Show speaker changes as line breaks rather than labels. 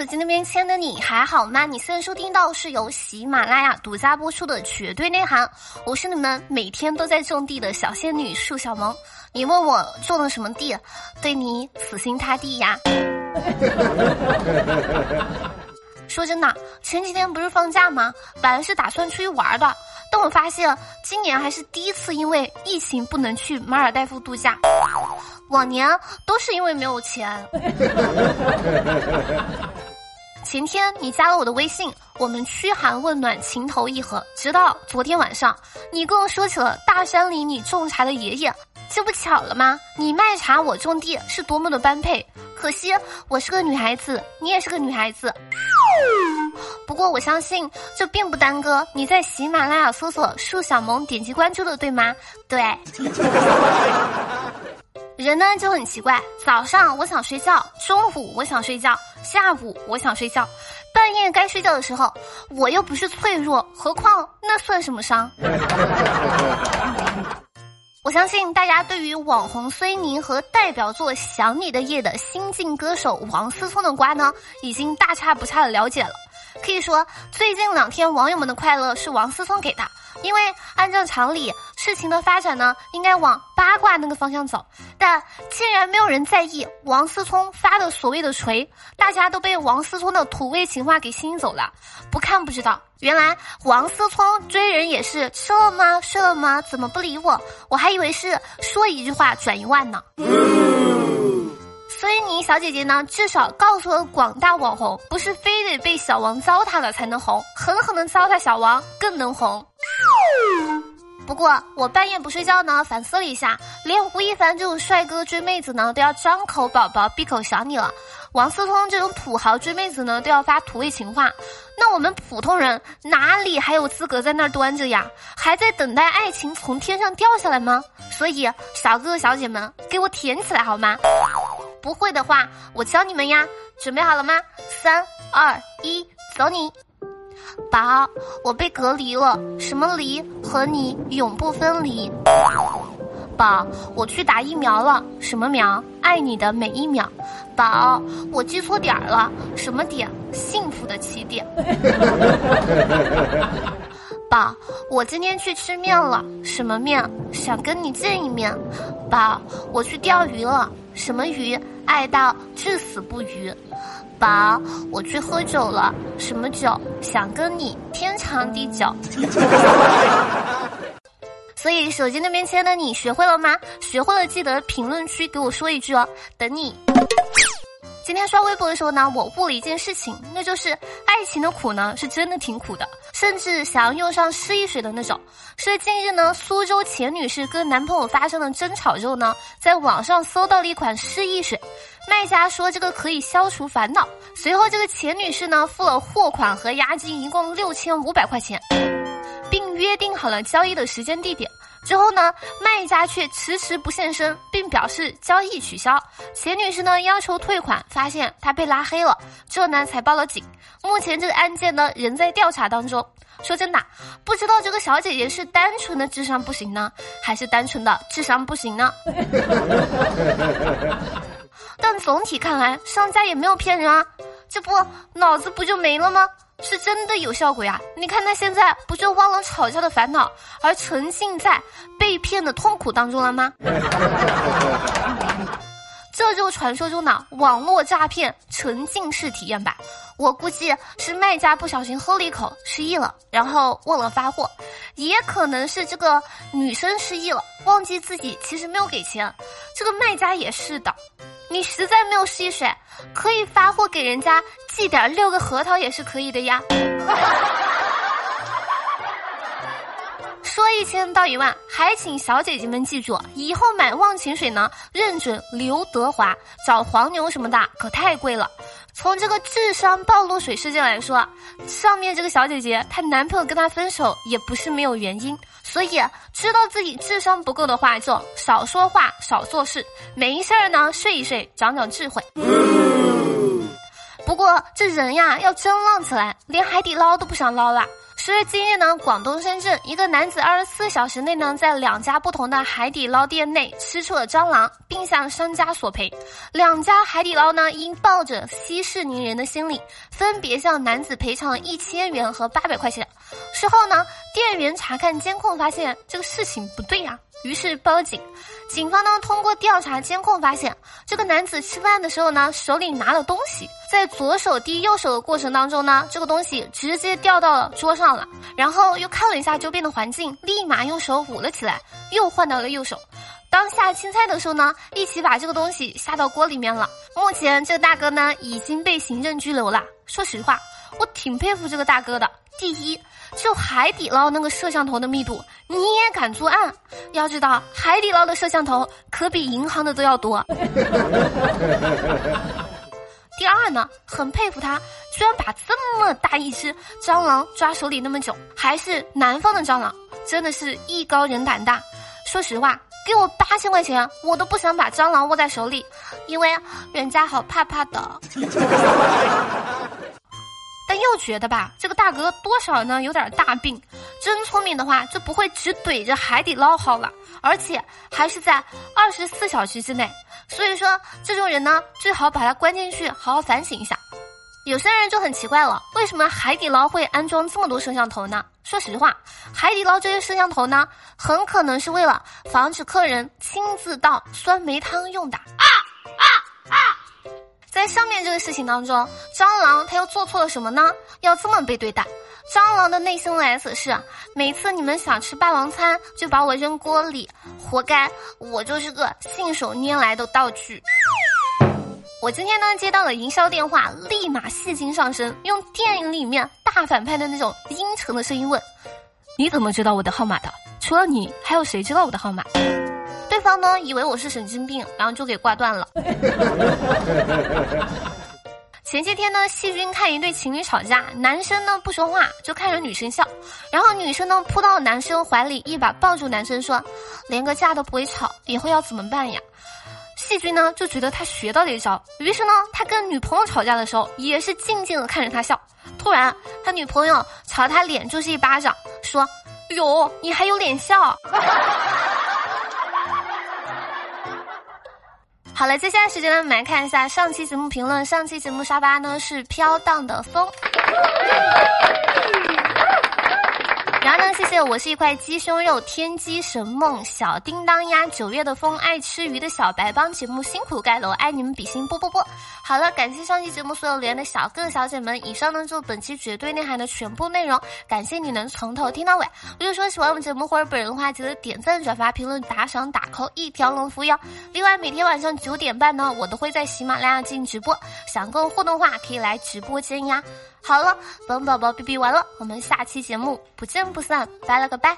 手机那边亲爱的你还好吗？你现在收听到是由喜马拉雅独家播出的绝对内涵，我是你们每天都在种地的小仙女树小萌。你问我种了什么地，对你死心塌地呀？说真的，前几天不是放假吗？本来是打算出去玩的，但我发现今年还是第一次因为疫情不能去马尔代夫度假。往年都是因为没有钱。前天你加了我的微信，我们嘘寒问暖，情投意合。直到昨天晚上，你跟我说起了大山里你种茶的爷爷。这不巧了吗？你卖茶，我种地，是多么的般配。可惜我是个女孩子，你也是个女孩子。不过我相信这并不耽搁你在喜马拉雅搜索“树小萌”点击关注的，对吗？对。人呢就很奇怪，早上我想睡觉，中午我想睡觉，下午我想睡觉，半夜该睡觉的时候，我又不是脆弱，何况那算什么伤？我相信大家对于网红孙宁和代表作《想你的夜》的新晋歌手王思聪的瓜呢，已经大差不差的了解了。可以说，最近两天网友们的快乐是王思聪给的，因为按照常理，事情的发展呢应该往八卦那个方向走，但竟然没有人在意王思聪发的所谓的锤，大家都被王思聪的土味情话给吸引走了。不看不知道，原来王思聪追人也是吃了吗？睡了吗？怎么不理我？我还以为是说一句话转一万呢。所以你小姐姐呢，至少告诉了广大网红，不是非得被小王糟蹋了才能红，狠狠的糟蹋小王更能红。不过我半夜不睡觉呢，反思了一下，连吴亦凡这种帅哥追妹子呢，都要张口宝宝闭口想你了。王思聪这种土豪追妹子呢，都要发土味情话，那我们普通人哪里还有资格在那端着呀？还在等待爱情从天上掉下来吗？所以小哥哥小姐们，给我舔起来好吗？不会的话，我教你们呀。准备好了吗？三二一，走你！宝，我被隔离了，什么离？和你永不分离。宝，我去打疫苗了，什么苗？爱你的每一秒。宝，我记错点了，什么点？幸福的起点。宝，我今天去吃面了，什么面？想跟你见一面。宝，我去钓鱼了，什么鱼？爱到至死不渝。宝，我去喝酒了，什么酒？想跟你天长地久。所以手机那边亲爱的你学会了吗？学会了记得评论区给我说一句哦，等你。今天刷微博的时候呢，我悟了一件事情，那就是爱情的苦呢是真的挺苦的，甚至想要用上失忆水的那种。所以近日呢，苏州钱女士跟男朋友发生了争吵之后呢，在网上搜到了一款失忆水，卖家说这个可以消除烦恼。随后这个钱女士呢付了货款和押金，一共六千五百块钱，并约定好了交易的时间地点。之后呢，卖家却迟迟不现身，并表示交易取消。钱女士呢要求退款，发现她被拉黑了，这呢才报了警。目前这个案件呢仍在调查当中。说真的，不知道这个小姐姐是单纯的智商不行呢，还是单纯的智商不行呢？但总体看来，商家也没有骗人啊，这不脑子不就没了吗？是真的有效果呀！你看他现在不就忘了吵架的烦恼，而沉浸在被骗的痛苦当中了吗？这就传说中的网络诈骗沉浸式体验版。我估计是卖家不小心喝了一口失忆了，然后忘了发货，也可能是这个女生失忆了，忘记自己其实没有给钱。这个卖家也是的。你实在没有失忆水，可以发货给人家寄点六个核桃也是可以的呀。说一千道一万，还请小姐姐们记住，以后买忘情水呢，认准刘德华，找黄牛什么的可太贵了。从这个智商暴露水事件来说，上面这个小姐姐她男朋友跟她分手也不是没有原因，所以知道自己智商不够的话，就少说话，少做事，没事儿呢睡一睡，长长智慧。不过这人呀要真浪起来，连海底捞都不想捞了。时至今日呢，广东深圳一个男子二十四小时内呢，在两家不同的海底捞店内吃出了蟑螂，并向商家索赔。两家海底捞呢，因抱着息事宁人的心理，分别向男子赔偿了一千元和八百块钱。事后呢，店员查看监控发现这个事情不对呀。于是报警，警方呢通过调查监控发现，这个男子吃饭的时候呢手里拿了东西，在左手递右手的过程当中呢，这个东西直接掉到了桌上了，然后又看了一下周边的环境，立马用手捂了起来，又换到了右手。当下青菜的时候呢，一起把这个东西下到锅里面了。目前这个大哥呢已经被行政拘留了。说实话，我挺佩服这个大哥的。第一。就海底捞那个摄像头的密度，你也敢作案？要知道，海底捞的摄像头可比银行的都要多。第二呢，很佩服他，居然把这么大一只蟑螂抓手里那么久，还是南方的蟑螂，真的是艺高人胆大。说实话，给我八千块钱，我都不想把蟑螂握在手里，因为人家好怕怕的。但又觉得吧，这个大哥多少呢有点大病。真聪明的话，就不会只怼着海底捞好了，而且还是在二十四小时之内。所以说，这种人呢，最好把他关进去，好好反省一下。有些人就很奇怪了，为什么海底捞会安装这么多摄像头呢？说实话，海底捞这些摄像头呢，很可能是为了防止客人亲自倒酸梅汤用的。在上面这个事情当中，蟑螂它又做错了什么呢？要这么被对待？蟑螂的内心 OS 是：每次你们想吃霸王餐，就把我扔锅里，活该！我就是个信手拈来的道具。我今天呢接到了营销电话，立马戏精上身，用电影里面大反派的那种阴沉的声音问：“你怎么知道我的号码的？除了你，还有谁知道我的号码？”对方呢以为我是神经病，然后就给挂断了。前些天呢，细菌看一对情侣吵架，男生呢不说话，就看着女生笑，然后女生呢扑到男生怀里，一把抱住男生说：“连个架都不会吵，以后要怎么办呀？”细菌呢就觉得他学到了一招，于是呢他跟女朋友吵架的时候，也是静静的看着他笑。突然，他女朋友朝他脸就是一巴掌，说：“哟，你还有脸笑？”好了，接下来时间呢，我们来看一下上期节目评论。上期节目沙发呢是飘荡的风。然后呢，谢谢我是一块鸡胸肉，天机神梦小叮当呀，九月的风爱吃鱼的小白帮节目辛苦盖楼，爱你们比心啵啵啵。好了，感谢上期节目所有留言的小哥哥小姐们，以上呢就是本期绝对内涵的全部内容，感谢你能从头听到尾。如果说喜欢我们节目或者本人的话，记得点赞、转发、评论、打赏、打 call，一条龙服务哟。另外，每天晚上九点半呢，我都会在喜马拉雅进行直播，想跟我互动的话可以来直播间呀。好了，本宝宝哔哔完了，我们下期节目不见不散，拜了个拜。